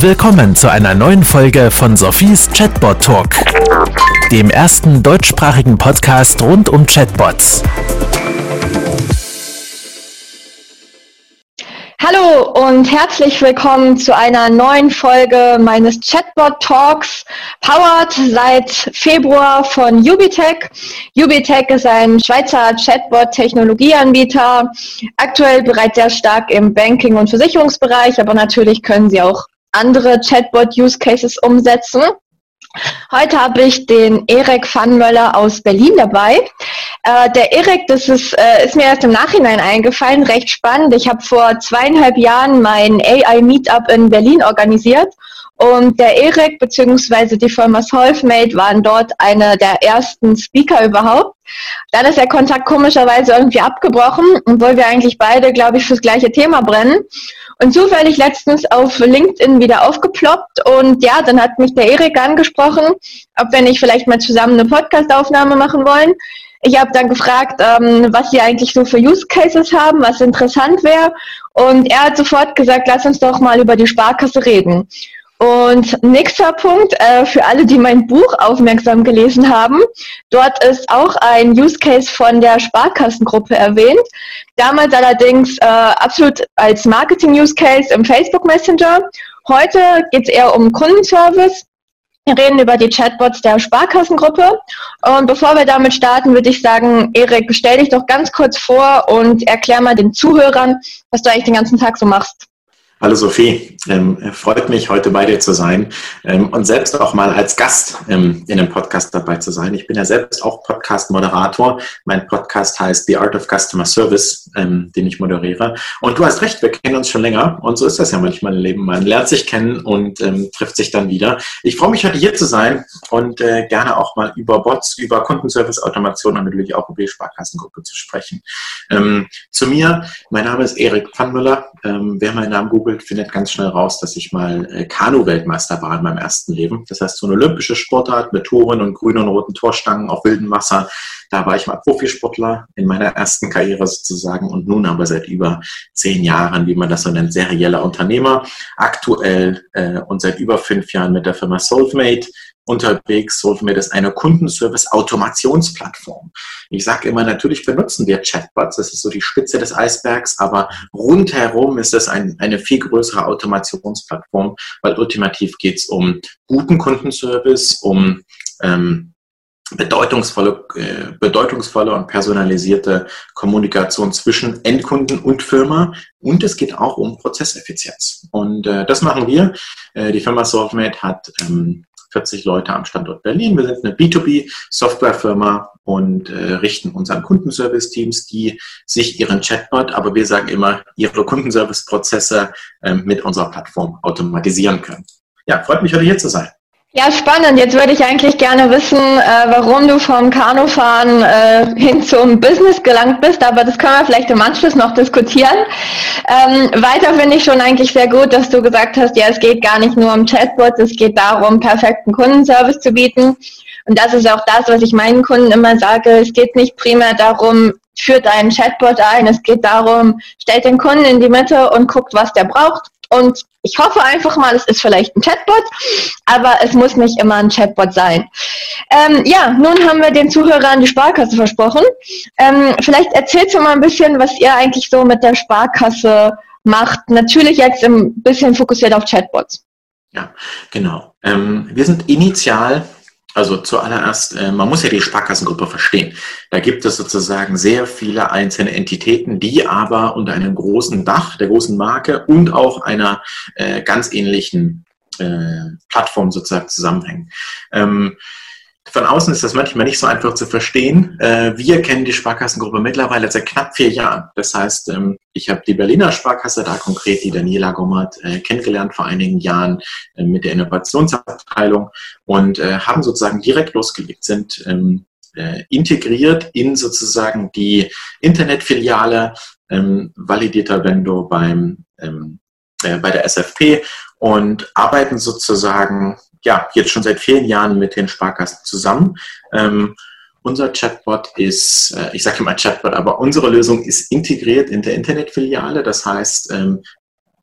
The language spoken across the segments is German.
Willkommen zu einer neuen Folge von Sophies Chatbot Talk, dem ersten deutschsprachigen Podcast rund um Chatbots. Hallo und herzlich willkommen zu einer neuen Folge meines Chatbot Talks, powered seit Februar von Ubitech. Ubitech ist ein Schweizer Chatbot-Technologieanbieter, aktuell bereits sehr stark im Banking- und Versicherungsbereich, aber natürlich können sie auch andere Chatbot-Use-Cases umsetzen. Heute habe ich den Erik Pfannmöller aus Berlin dabei. Äh, der Erik, das ist, äh, ist mir erst im Nachhinein eingefallen, recht spannend. Ich habe vor zweieinhalb Jahren mein AI-Meetup in Berlin organisiert und der Erik bzw. die Firma Solvemate waren dort eine der ersten Speaker überhaupt. Dann ist der Kontakt komischerweise irgendwie abgebrochen, obwohl wir eigentlich beide, glaube ich, fürs gleiche Thema brennen. Und zufällig letztens auf LinkedIn wieder aufgeploppt und ja, dann hat mich der Erik angesprochen, ob wir nicht vielleicht mal zusammen eine Podcastaufnahme machen wollen. Ich habe dann gefragt, ähm, was sie eigentlich so für Use Cases haben, was interessant wäre. Und er hat sofort gesagt, lass uns doch mal über die Sparkasse reden. Und nächster Punkt, äh, für alle, die mein Buch aufmerksam gelesen haben, dort ist auch ein Use Case von der Sparkassengruppe erwähnt. Damals allerdings äh, absolut als Marketing-Use Case im Facebook Messenger. Heute geht es eher um Kundenservice. Wir reden über die Chatbots der Sparkassengruppe. Und bevor wir damit starten, würde ich sagen, Erik, stell dich doch ganz kurz vor und erklär mal den Zuhörern, was du eigentlich den ganzen Tag so machst. Hallo Sophie, ähm, freut mich, heute bei dir zu sein ähm, und selbst auch mal als Gast ähm, in einem Podcast dabei zu sein. Ich bin ja selbst auch Podcast-Moderator. Mein Podcast heißt The Art of Customer Service, ähm, den ich moderiere. Und du hast recht, wir kennen uns schon länger und so ist das ja manchmal im Leben. Man lernt sich kennen und ähm, trifft sich dann wieder. Ich freue mich, heute hier zu sein und äh, gerne auch mal über Bots, über Kundenservice-Automation und natürlich auch über die Sparkassengruppe zu sprechen. Ähm, zu mir, mein Name ist Erik Pfannmüller. wer meinen Namen googelt, gegoogelt, findet ganz schnell raus, dass ich mal äh, Kanu-Weltmeister war in meinem ersten Leben. Das heißt, so eine olympische Sportart mit Toren und grünen und roten Torstangen auf wildem Wasser. Da war ich mal Profisportler in meiner ersten Karriere sozusagen und nun aber seit über zehn Jahren, wie man das so nennt, serieller Unternehmer. Aktuell äh, und seit über fünf Jahren mit der Firma Soulmate unterwegs, SoulMate ist eine Kundenservice-Automationsplattform. Ich sage immer, natürlich benutzen wir Chatbots, das ist so die Spitze des Eisbergs, aber rundherum ist es ein, eine viel größere Automationsplattform, weil ultimativ geht es um guten Kundenservice, um ähm, bedeutungsvolle, äh, bedeutungsvolle und personalisierte Kommunikation zwischen Endkunden und Firma. Und es geht auch um Prozesseffizienz. Und äh, das machen wir. Äh, die Firma SolveMate hat ähm, 40 Leute am Standort Berlin. Wir sind eine B2B-Softwarefirma und äh, richten unseren Kundenservice-Teams, die sich ihren Chatbot, aber wir sagen immer, ihre Kundenservice-Prozesse äh, mit unserer Plattform automatisieren können. Ja, freut mich, heute hier zu sein. Ja, spannend. Jetzt würde ich eigentlich gerne wissen, äh, warum du vom Kanufahren äh, hin zum Business gelangt bist, aber das können wir vielleicht im Anschluss noch diskutieren. Ähm, weiter finde ich schon eigentlich sehr gut, dass du gesagt hast, ja, es geht gar nicht nur um Chatbots, es geht darum, perfekten Kundenservice zu bieten. Und das ist auch das, was ich meinen Kunden immer sage. Es geht nicht primär darum, führt einen Chatbot ein. Es geht darum, stellt den Kunden in die Mitte und guckt, was der braucht und ich hoffe einfach mal, es ist vielleicht ein Chatbot, aber es muss nicht immer ein Chatbot sein. Ähm, ja, nun haben wir den Zuhörern die Sparkasse versprochen. Ähm, vielleicht erzählst du mal ein bisschen, was ihr eigentlich so mit der Sparkasse macht. Natürlich jetzt ein bisschen fokussiert auf Chatbots. Ja, genau. Ähm, wir sind initial also zuallererst, äh, man muss ja die Sparkassengruppe verstehen. Da gibt es sozusagen sehr viele einzelne Entitäten, die aber unter einem großen Dach, der großen Marke und auch einer äh, ganz ähnlichen äh, Plattform sozusagen zusammenhängen. Von außen ist das manchmal nicht so einfach zu verstehen. Äh, wir kennen die Sparkassengruppe mittlerweile seit knapp vier Jahren. Das heißt, ähm, ich habe die Berliner Sparkasse, da konkret die Daniela Gommert, äh, kennengelernt vor einigen Jahren äh, mit der Innovationsabteilung und haben sozusagen direkt losgelegt, sind ähm, integriert in sozusagen die Internetfiliale, ähm, validierter Vendor beim, bei der SFP und arbeiten sozusagen ja, jetzt schon seit vielen Jahren mit den Sparkassen zusammen. Ähm, unser Chatbot ist, äh, ich sage immer Chatbot, aber unsere Lösung ist integriert in der Internetfiliale. Das heißt, ähm,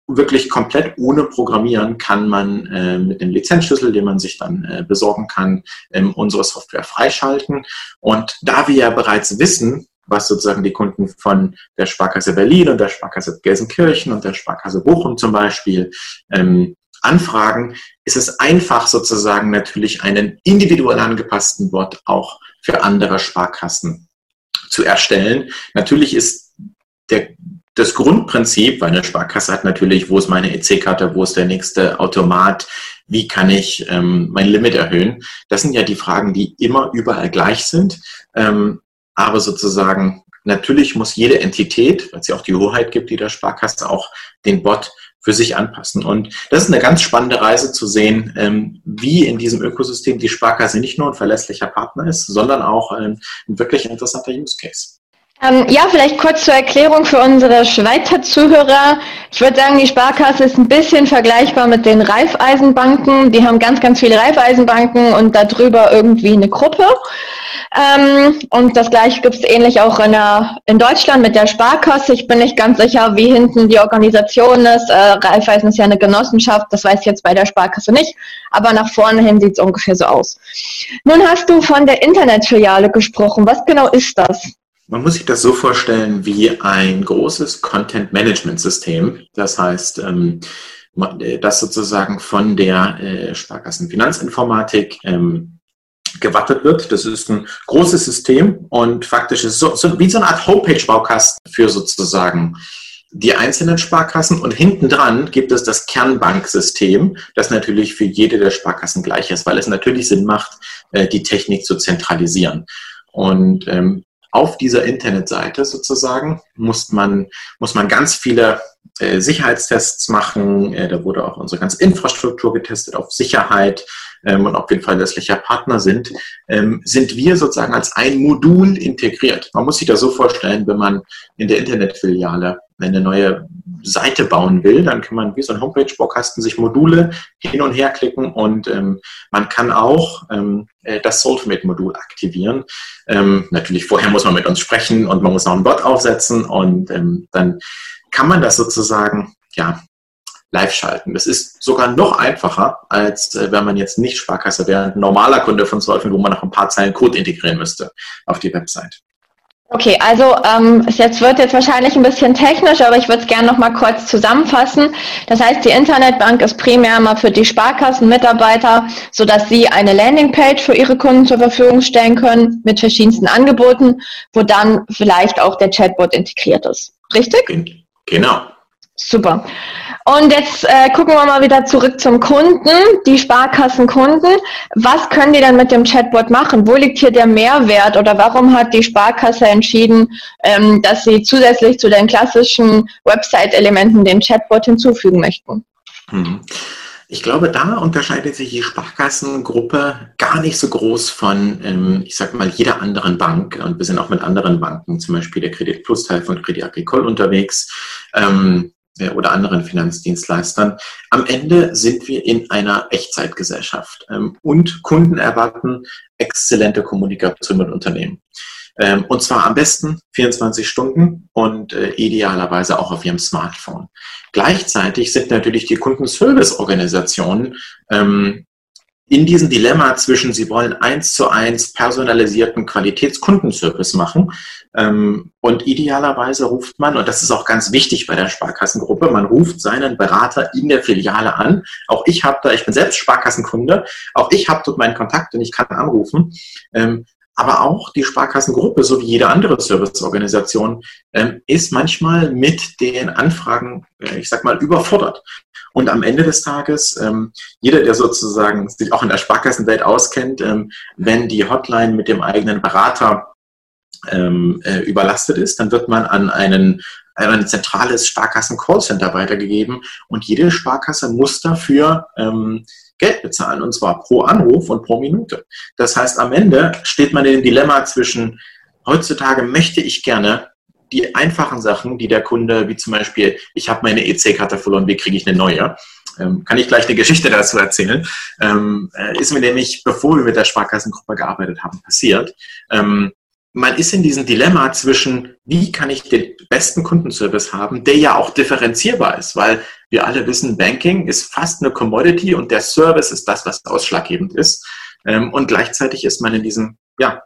wirklich komplett ohne Programmieren kann man äh, mit dem Lizenzschlüssel, den man sich dann äh, besorgen kann, ähm, unsere Software freischalten. Und da wir ja bereits wissen, was sozusagen die Kunden von der Sparkasse Berlin und der Sparkasse Gelsenkirchen und der Sparkasse Bochum zum Beispiel ähm, anfragen, ist es einfach sozusagen natürlich einen individuell angepassten Bot auch für andere Sparkassen zu erstellen. Natürlich ist der, das Grundprinzip, weil eine Sparkasse hat natürlich, wo ist meine EC-Karte, wo ist der nächste Automat, wie kann ich ähm, mein Limit erhöhen. Das sind ja die Fragen, die immer überall gleich sind. Ähm, aber sozusagen, natürlich muss jede Entität, weil es ja auch die Hoheit gibt, die der Sparkasse, auch den Bot für sich anpassen. Und das ist eine ganz spannende Reise zu sehen, ähm, wie in diesem Ökosystem die Sparkasse nicht nur ein verlässlicher Partner ist, sondern auch ein, ein wirklich interessanter Use Case. Ähm, ja, vielleicht kurz zur Erklärung für unsere Schweizer Zuhörer. Ich würde sagen, die Sparkasse ist ein bisschen vergleichbar mit den Raiffeisenbanken. Die haben ganz, ganz viele Raiffeisenbanken und darüber irgendwie eine Gruppe. Ähm, und das gleiche gibt es ähnlich auch in, der, in Deutschland mit der Sparkasse. Ich bin nicht ganz sicher, wie hinten die Organisation ist. Äh, Raiffeisen ist ja eine Genossenschaft, das weiß ich jetzt bei der Sparkasse nicht. Aber nach vorne hin sieht es ungefähr so aus. Nun hast du von der Internetfiliale gesprochen. Was genau ist das? Man muss sich das so vorstellen wie ein großes Content-Management-System. Das heißt, ähm, äh, das sozusagen von der äh, Sparkassenfinanzinformatik ähm, gewartet wird. Das ist ein großes System und faktisch ist es so, so wie so eine Art Homepage-Baukasten für sozusagen die einzelnen Sparkassen und hinten dran gibt es das Kernbanksystem, das natürlich für jede der Sparkassen gleich ist, weil es natürlich Sinn macht, äh, die Technik zu zentralisieren. Und ähm, auf dieser Internetseite sozusagen muss man, muss man ganz viele äh, Sicherheitstests machen. Äh, da wurde auch unsere ganze Infrastruktur getestet auf Sicherheit ähm, und ob wir ein verlässlicher Partner sind. Ähm, sind wir sozusagen als ein Modul integriert. Man muss sich das so vorstellen, wenn man in der Internetfiliale eine neue Seite bauen will, dann kann man wie so ein Homepage-Baukasten sich Module hin und her klicken und ähm, man kann auch ähm, äh, das SoulFmate-Modul aktivieren. Ähm, natürlich vorher muss man mit uns sprechen und man muss noch ein Bot aufsetzen und ähm, dann kann man das sozusagen ja, live schalten. Das ist sogar noch einfacher, als äh, wenn man jetzt nicht Sparkasse wäre, ein normaler Kunde von Solvent, wo man noch ein paar Zeilen Code integrieren müsste auf die Website. Okay, also ähm, jetzt wird jetzt wahrscheinlich ein bisschen technisch, aber ich würde es gerne noch mal kurz zusammenfassen. Das heißt, die Internetbank ist primär mal für die Sparkassenmitarbeiter, so dass sie eine Landingpage für ihre Kunden zur Verfügung stellen können mit verschiedensten Angeboten, wo dann vielleicht auch der Chatbot integriert ist. Richtig? Genau. Super. Und jetzt äh, gucken wir mal wieder zurück zum Kunden, die Sparkassenkunden. Was können die dann mit dem Chatbot machen? Wo liegt hier der Mehrwert oder warum hat die Sparkasse entschieden, ähm, dass sie zusätzlich zu den klassischen Website-Elementen den Chatbot hinzufügen möchten? Mhm. Ich glaube, da unterscheidet sich die Sparkassengruppe gar nicht so groß von, ähm, ich sag mal, jeder anderen Bank. Und wir sind auch mit anderen Banken, zum Beispiel der Credit Plus Teil von Credit Agricole unterwegs. Ähm, oder anderen Finanzdienstleistern. Am Ende sind wir in einer Echtzeitgesellschaft ähm, und Kunden erwarten exzellente Kommunikation mit Unternehmen. Ähm, und zwar am besten 24 Stunden und äh, idealerweise auch auf ihrem Smartphone. Gleichzeitig sind natürlich die Kundenservice-Organisationen ähm, in diesem Dilemma zwischen, sie wollen eins zu eins personalisierten Qualitätskundenservice machen ähm, und idealerweise ruft man, und das ist auch ganz wichtig bei der Sparkassengruppe, man ruft seinen Berater in der Filiale an. Auch ich habe da, ich bin selbst Sparkassenkunde, auch ich habe dort meinen Kontakt und ich kann anrufen. Ähm, aber auch die Sparkassengruppe, so wie jede andere Serviceorganisation, ähm, ist manchmal mit den Anfragen, äh, ich sag mal, überfordert. Und am Ende des Tages, ähm, jeder, der sozusagen sich auch in der Sparkassenwelt auskennt, ähm, wenn die Hotline mit dem eigenen Berater äh, überlastet ist, dann wird man an einen ein zentrales Sparkassen-Callcenter weitergegeben und jede Sparkasse muss dafür Geld bezahlen und zwar pro Anruf und pro Minute. Das heißt, am Ende steht man in dem Dilemma zwischen, heutzutage möchte ich gerne die einfachen Sachen, die der Kunde, wie zum Beispiel, ich habe meine EC-Karte verloren, wie kriege ich eine neue? Ähm, kann ich gleich eine Geschichte dazu erzählen? Ähm, äh, ist mir nämlich, bevor wir mit der Sparkassengruppe gearbeitet haben, passiert. Ähm, man ist in diesem Dilemma zwischen, wie kann ich den besten Kundenservice haben, der ja auch differenzierbar ist, weil wir alle wissen, Banking ist fast eine Commodity und der Service ist das, was ausschlaggebend ist. Ähm, und gleichzeitig ist man in diesem, ja,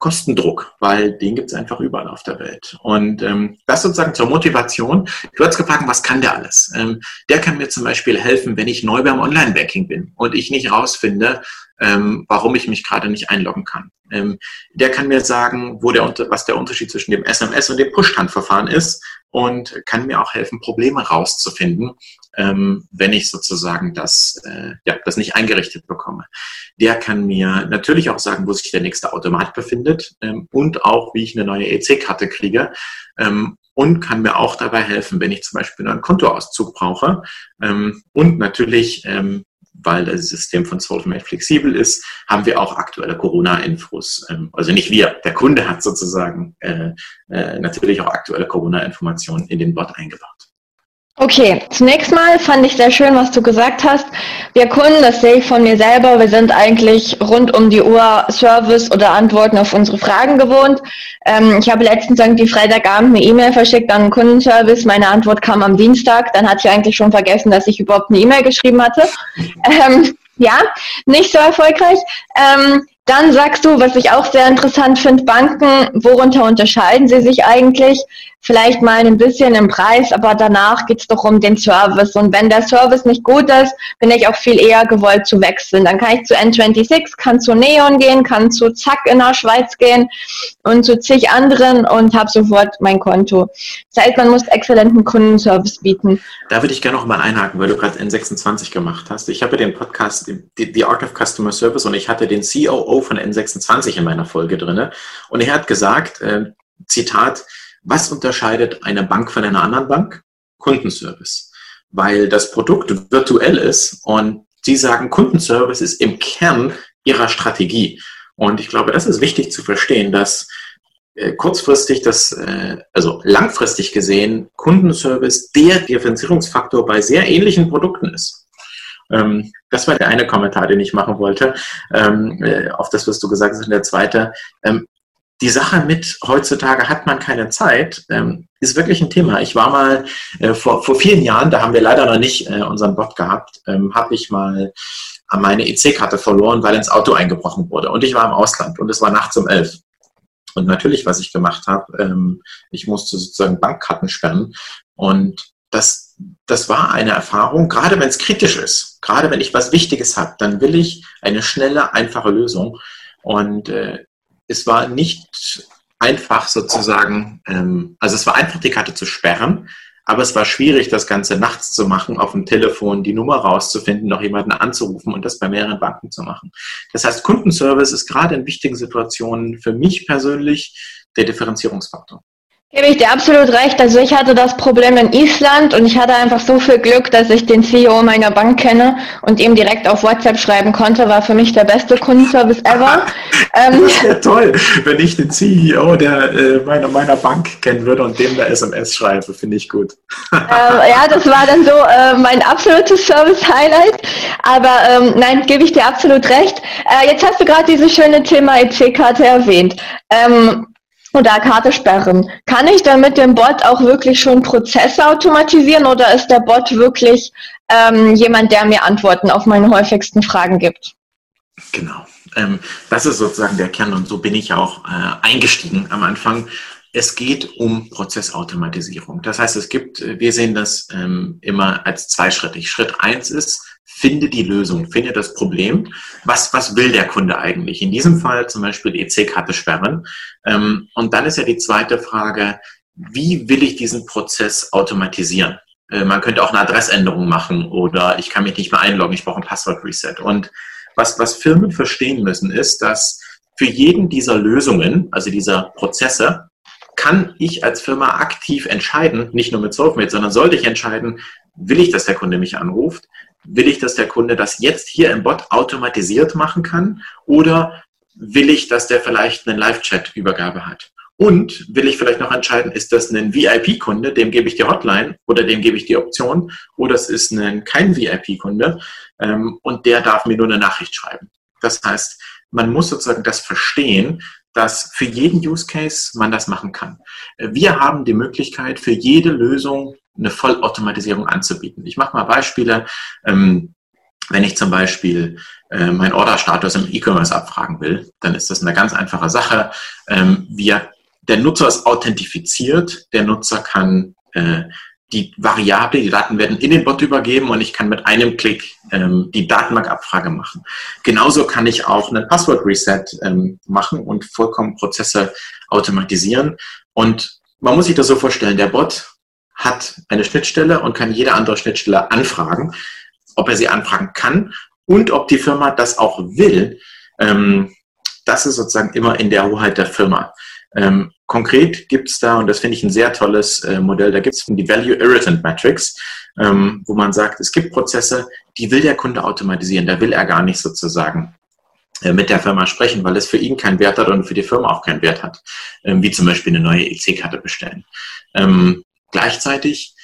Kostendruck, weil den gibt es einfach überall auf der Welt. Und ähm, das sozusagen zur Motivation. Du hast gefragt, was kann der alles? Ähm, der kann mir zum Beispiel helfen, wenn ich neu beim Online-Banking bin und ich nicht rausfinde, ähm, warum ich mich gerade nicht einloggen kann. Ähm, der kann mir sagen, wo der, was der Unterschied zwischen dem SMS und dem Push-Handverfahren ist und kann mir auch helfen, Probleme rauszufinden, ähm, wenn ich sozusagen das, äh, ja, das nicht eingerichtet bekomme. Der kann mir natürlich auch sagen, wo sich der nächste Automat befindet ähm, und auch, wie ich eine neue EC-Karte kriege ähm, und kann mir auch dabei helfen, wenn ich zum Beispiel einen Kontoauszug brauche ähm, und natürlich ähm, weil das System von SolveMate flexibel ist, haben wir auch aktuelle Corona-Infos. Ähm, also nicht wir, der Kunde hat sozusagen äh, äh, natürlich auch aktuelle Corona-Informationen in den Bot eingebaut. Okay, zunächst mal fand ich sehr schön, was du gesagt hast. Wir Kunden, das sehe ich von mir selber, wir sind eigentlich rund um die Uhr Service oder Antworten auf unsere Fragen gewohnt. Ähm, ich habe letztens irgendwie Freitagabend eine E-Mail verschickt an den Kundenservice. Meine Antwort kam am Dienstag. Dann hatte ich eigentlich schon vergessen, dass ich überhaupt eine E-Mail geschrieben hatte. Ähm, ja, nicht so erfolgreich. Ähm, dann sagst du, was ich auch sehr interessant finde, Banken, worunter unterscheiden sie sich eigentlich? Vielleicht mal ein bisschen im Preis, aber danach geht's doch um den Service. Und wenn der Service nicht gut ist, bin ich auch viel eher gewollt zu wechseln. Dann kann ich zu N26, kann zu Neon gehen, kann zu Zack in der Schweiz gehen und zu zig anderen und habe sofort mein Konto. Das heißt, man muss exzellenten Kundenservice bieten. Da würde ich gerne noch mal einhaken, weil du gerade N26 gemacht hast. Ich habe den Podcast The Art of Customer Service und ich hatte den COO von N26 in meiner Folge drinne und er hat gesagt, äh, Zitat, was unterscheidet eine Bank von einer anderen Bank? Kundenservice. Weil das Produkt virtuell ist und Sie sagen, Kundenservice ist im Kern Ihrer Strategie. Und ich glaube, das ist wichtig zu verstehen, dass äh, kurzfristig das, äh, also langfristig gesehen, Kundenservice der Differenzierungsfaktor bei sehr ähnlichen Produkten ist. Ähm, das war der eine Kommentar, den ich machen wollte, ähm, äh, auf das, was du gesagt hast. Und der zweite, ähm, die Sache mit heutzutage hat man keine Zeit, ähm, ist wirklich ein Thema. Ich war mal äh, vor, vor vielen Jahren, da haben wir leider noch nicht äh, unseren Bot gehabt, ähm, habe ich mal meine EC-Karte verloren, weil ins Auto eingebrochen wurde. Und ich war im Ausland und es war nachts um elf. Und natürlich, was ich gemacht habe, ähm, ich musste sozusagen Bankkarten sperren. Und das, das war eine Erfahrung, gerade wenn es kritisch ist, gerade wenn ich was Wichtiges habe, dann will ich eine schnelle, einfache Lösung. Und äh, es war nicht einfach sozusagen, ähm, also es war einfach, die Karte zu sperren, aber es war schwierig, das Ganze nachts zu machen, auf dem Telefon die Nummer rauszufinden, noch jemanden anzurufen und das bei mehreren Banken zu machen. Das heißt, Kundenservice ist gerade in wichtigen Situationen für mich persönlich der Differenzierungsfaktor. Gebe ich dir absolut recht. Also ich hatte das Problem in Island und ich hatte einfach so viel Glück, dass ich den CEO meiner Bank kenne und ihm direkt auf WhatsApp schreiben konnte. War für mich der beste Kundenservice ever. ähm, das wäre toll, wenn ich den CEO der, äh, meiner, meiner Bank kennen würde und dem der SMS schreibe. Finde ich gut. äh, ja, das war dann so äh, mein absolutes Service-Highlight. Aber ähm, nein, gebe ich dir absolut recht. Äh, jetzt hast du gerade dieses schöne Thema EC-Karte erwähnt. Ähm, oder Karte sperren. Kann ich dann mit dem Bot auch wirklich schon Prozesse automatisieren oder ist der Bot wirklich ähm, jemand, der mir Antworten auf meine häufigsten Fragen gibt? Genau. Ähm, das ist sozusagen der Kern und so bin ich auch äh, eingestiegen am Anfang. Es geht um Prozessautomatisierung. Das heißt, es gibt, wir sehen das ähm, immer als zweischrittig. Schritt eins ist, finde die Lösung, finde das Problem. Was, was will der Kunde eigentlich? In diesem Fall zum Beispiel EC-Karte sperren. Ähm, und dann ist ja die zweite Frage, wie will ich diesen Prozess automatisieren? Äh, man könnte auch eine Adressänderung machen oder ich kann mich nicht mehr einloggen, ich brauche ein Passwort-Reset. Und was, was Firmen verstehen müssen, ist, dass für jeden dieser Lösungen, also dieser Prozesse, kann ich als Firma aktiv entscheiden, nicht nur mit SolveMate, sondern sollte ich entscheiden, will ich, dass der Kunde mich anruft? Will ich, dass der Kunde das jetzt hier im Bot automatisiert machen kann? Oder will ich, dass der vielleicht einen Live-Chat-Übergabe hat? Und will ich vielleicht noch entscheiden, ist das ein VIP-Kunde, dem gebe ich die Hotline oder dem gebe ich die Option, oder es ist ein, kein VIP-Kunde ähm, und der darf mir nur eine Nachricht schreiben. Das heißt, man muss sozusagen das verstehen, dass für jeden Use Case man das machen kann. Wir haben die Möglichkeit, für jede Lösung eine Vollautomatisierung anzubieten. Ich mache mal Beispiele. Ähm, wenn ich zum Beispiel äh, meinen Orderstatus im E-Commerce abfragen will, dann ist das eine ganz einfache Sache. Ähm, wir, der Nutzer ist authentifiziert, der Nutzer kann äh, die Variable, die Daten werden in den Bot übergeben und ich kann mit einem Klick ähm, die Datenbankabfrage machen. Genauso kann ich auch einen Passwort-Reset ähm, machen und vollkommen Prozesse automatisieren. Und man muss sich das so vorstellen, der Bot hat eine Schnittstelle und kann jede andere Schnittstelle anfragen, ob er sie anfragen kann und ob die Firma das auch will. Ähm, das ist sozusagen immer in der Hoheit der Firma. Ähm, konkret gibt es da, und das finde ich ein sehr tolles äh, Modell, da gibt es die Value Irritant Matrix, ähm, wo man sagt, es gibt Prozesse, die will der Kunde automatisieren, da will er gar nicht sozusagen äh, mit der Firma sprechen, weil es für ihn keinen Wert hat und für die Firma auch keinen Wert hat, ähm, wie zum Beispiel eine neue EC-Karte bestellen. Ähm, gleichzeitig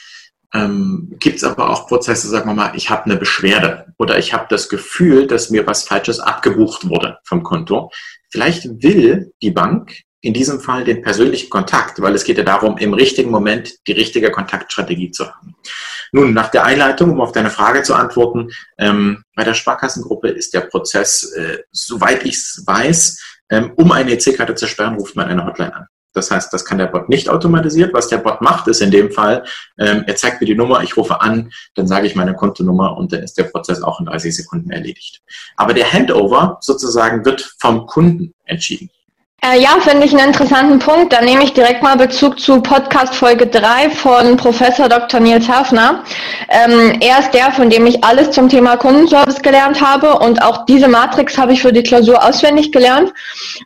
ähm, gibt es aber auch Prozesse, sagen wir mal, ich habe eine Beschwerde oder ich habe das Gefühl, dass mir was Falsches abgebucht wurde vom Konto. Vielleicht will die Bank in diesem Fall den persönlichen Kontakt, weil es geht ja darum, im richtigen Moment die richtige Kontaktstrategie zu haben. Nun, nach der Einleitung, um auf deine Frage zu antworten, ähm, bei der Sparkassengruppe ist der Prozess, äh, soweit ich es weiß, ähm, um eine EC-Karte zu sperren, ruft man eine Hotline an. Das heißt, das kann der Bot nicht automatisiert. Was der Bot macht, ist in dem Fall, ähm, er zeigt mir die Nummer, ich rufe an, dann sage ich meine Kontonummer und dann ist der Prozess auch in 30 Sekunden erledigt. Aber der Handover sozusagen wird vom Kunden entschieden. Äh, ja, finde ich einen interessanten Punkt. Da nehme ich direkt mal Bezug zu Podcast Folge 3 von Professor Dr. Nils Hafner. Ähm, er ist der, von dem ich alles zum Thema Kundenservice gelernt habe und auch diese Matrix habe ich für die Klausur auswendig gelernt.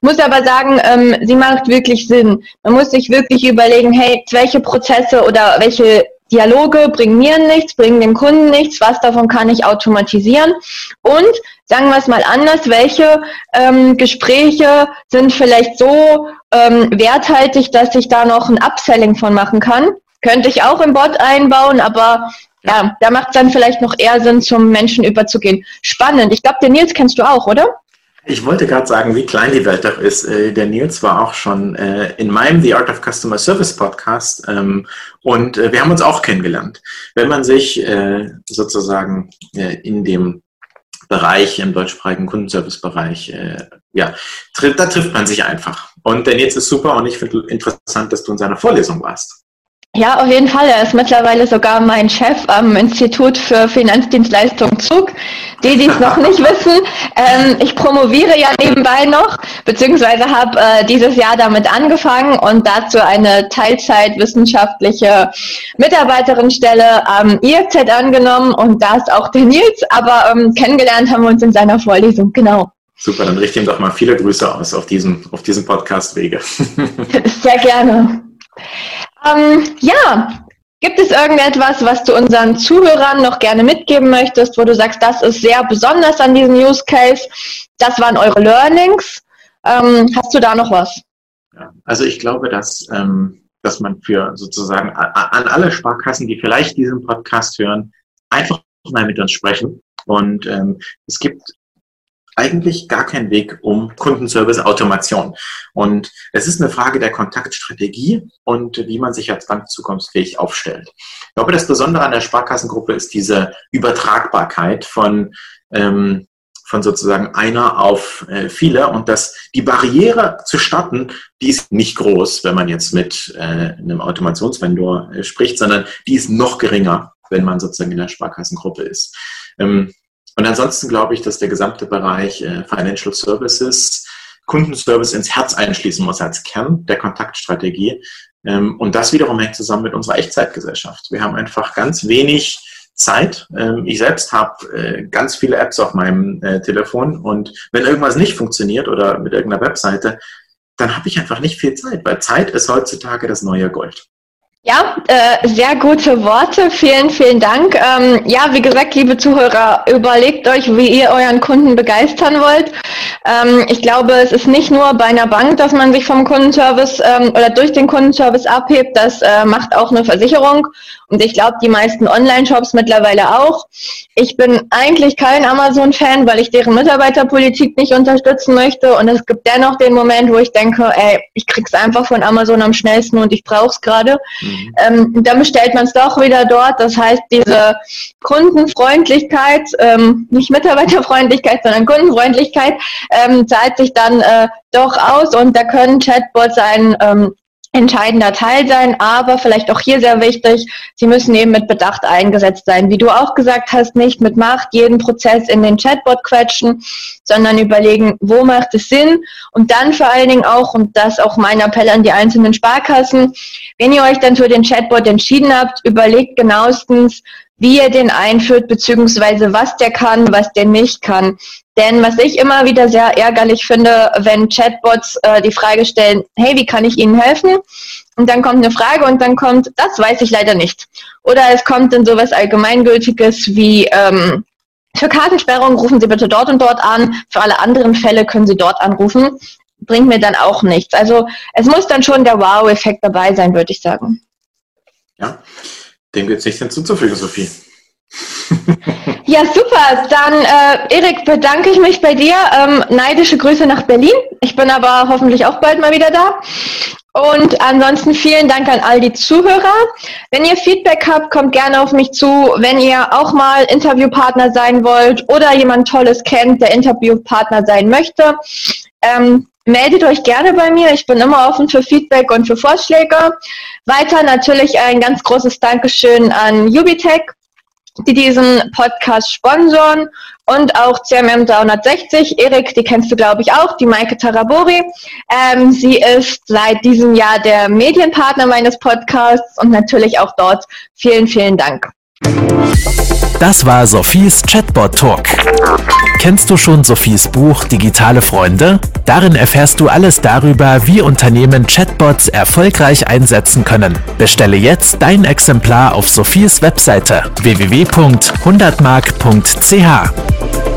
Muss aber sagen, ähm, sie macht wirklich Sinn. Man muss sich wirklich überlegen, hey, welche Prozesse oder welche Dialoge bringen mir nichts, bringen dem Kunden nichts, was davon kann ich automatisieren und sagen wir es mal anders, welche ähm, Gespräche sind vielleicht so ähm, werthaltig, dass ich da noch ein Upselling von machen kann. Könnte ich auch im Bot einbauen, aber ja, da macht es dann vielleicht noch eher Sinn, zum Menschen überzugehen. Spannend. Ich glaube, den Nils kennst du auch, oder? Ich wollte gerade sagen, wie klein die Welt doch ist. Äh, der Nils war auch schon äh, in meinem The Art of Customer Service Podcast ähm, und äh, wir haben uns auch kennengelernt. Wenn man sich sozusagen in dem Bereich, im deutschsprachigen Kundenservice-Bereich, ja, da trifft man sich einfach. Und der Nils ist super und ich finde interessant, dass du in seiner Vorlesung warst. Ja, auf jeden Fall. Er ist mittlerweile sogar mein Chef am Institut für Finanzdienstleistung Zug. Die, die es noch nicht wissen, ähm, ich promoviere ja nebenbei noch, beziehungsweise habe äh, dieses Jahr damit angefangen und dazu eine Teilzeitwissenschaftliche Mitarbeiterinnenstelle am IFZ angenommen und da ist auch der Nils, aber ähm, kennengelernt haben wir uns in seiner Vorlesung, genau. Super, dann richte ihm doch mal viele Grüße aus auf diesem, auf diesem Podcast-Wege. Sehr gerne. Ähm, ja, gibt es irgendetwas, was du unseren Zuhörern noch gerne mitgeben möchtest, wo du sagst, das ist sehr besonders an diesem Use Case, das waren eure Learnings? Ähm, hast du da noch was? Ja, also ich glaube, dass, ähm, dass man für sozusagen an alle Sparkassen, die vielleicht diesen Podcast hören, einfach mal mit uns sprechen. Und ähm, es gibt eigentlich gar kein Weg um Kundenservice-Automation. Und es ist eine Frage der Kontaktstrategie und wie man sich als Bank zukunftsfähig aufstellt. Ich glaube, das Besondere an der Sparkassengruppe ist diese Übertragbarkeit von ähm, von sozusagen einer auf äh, viele und dass die Barriere zu starten, die ist nicht groß, wenn man jetzt mit äh, einem Automationsvendor äh, spricht, sondern die ist noch geringer, wenn man sozusagen in der Sparkassengruppe ist. Ähm, und ansonsten glaube ich, dass der gesamte Bereich äh, Financial Services Kundenservice ins Herz einschließen muss als Kern der Kontaktstrategie. Ähm, und das wiederum hängt zusammen mit unserer Echtzeitgesellschaft. Wir haben einfach ganz wenig Zeit. Ähm, ich selbst habe äh, ganz viele Apps auf meinem äh, Telefon und wenn irgendwas nicht funktioniert oder mit irgendeiner Webseite, dann habe ich einfach nicht viel Zeit, weil Zeit ist heutzutage das neue Gold. Ja, äh, sehr gute Worte. Vielen, vielen Dank. Ähm, ja, wie gesagt, liebe Zuhörer, überlegt euch, wie ihr euren Kunden begeistern wollt. Ähm, ich glaube, es ist nicht nur bei einer Bank, dass man sich vom Kundenservice ähm, oder durch den Kundenservice abhebt. Das äh, macht auch eine Versicherung. Und ich glaube, die meisten Online-Shops mittlerweile auch. Ich bin eigentlich kein Amazon-Fan, weil ich deren Mitarbeiterpolitik nicht unterstützen möchte. Und es gibt dennoch den Moment, wo ich denke, ey, ich krieg's einfach von Amazon am schnellsten und ich brauche es gerade. Mhm. Ähm, dann bestellt man es doch wieder dort. Das heißt, diese Kundenfreundlichkeit, ähm, nicht Mitarbeiterfreundlichkeit, sondern Kundenfreundlichkeit, ähm, zahlt sich dann äh, doch aus und da können Chatbots ein ähm, entscheidender Teil sein, aber vielleicht auch hier sehr wichtig, sie müssen eben mit Bedacht eingesetzt sein. Wie du auch gesagt hast, nicht mit Macht jeden Prozess in den Chatbot quetschen, sondern überlegen, wo macht es Sinn und dann vor allen Dingen auch, und das auch mein Appell an die einzelnen Sparkassen, wenn ihr euch dann für den Chatbot entschieden habt, überlegt genauestens, wie ihr den einführt, beziehungsweise was der kann, was der nicht kann. Denn was ich immer wieder sehr ärgerlich finde, wenn Chatbots äh, die Frage stellen, hey, wie kann ich Ihnen helfen? Und dann kommt eine Frage und dann kommt, das weiß ich leider nicht. Oder es kommt dann sowas Allgemeingültiges wie, ähm, für Kartensperrung rufen Sie bitte dort und dort an, für alle anderen Fälle können Sie dort anrufen. Bringt mir dann auch nichts. Also es muss dann schon der Wow-Effekt dabei sein, würde ich sagen. Ja, dem gibt es nichts hinzuzufügen, Sophie. Ja, super. Dann, äh, Erik, bedanke ich mich bei dir. Ähm, neidische Grüße nach Berlin. Ich bin aber hoffentlich auch bald mal wieder da. Und ansonsten vielen Dank an all die Zuhörer. Wenn ihr Feedback habt, kommt gerne auf mich zu. Wenn ihr auch mal Interviewpartner sein wollt oder jemand Tolles kennt, der Interviewpartner sein möchte, ähm, meldet euch gerne bei mir. Ich bin immer offen für Feedback und für Vorschläge. Weiter natürlich ein ganz großes Dankeschön an Ubitech die diesen Podcast sponsoren und auch CMM 360. Erik, die kennst du, glaube ich, auch, die Maike Tarabori. Ähm, sie ist seit diesem Jahr der Medienpartner meines Podcasts und natürlich auch dort vielen, vielen Dank. Das war Sophies Chatbot Talk. Kennst du schon Sophies Buch Digitale Freunde? Darin erfährst du alles darüber, wie Unternehmen Chatbots erfolgreich einsetzen können. Bestelle jetzt dein Exemplar auf Sophies Webseite www.100mark.ch.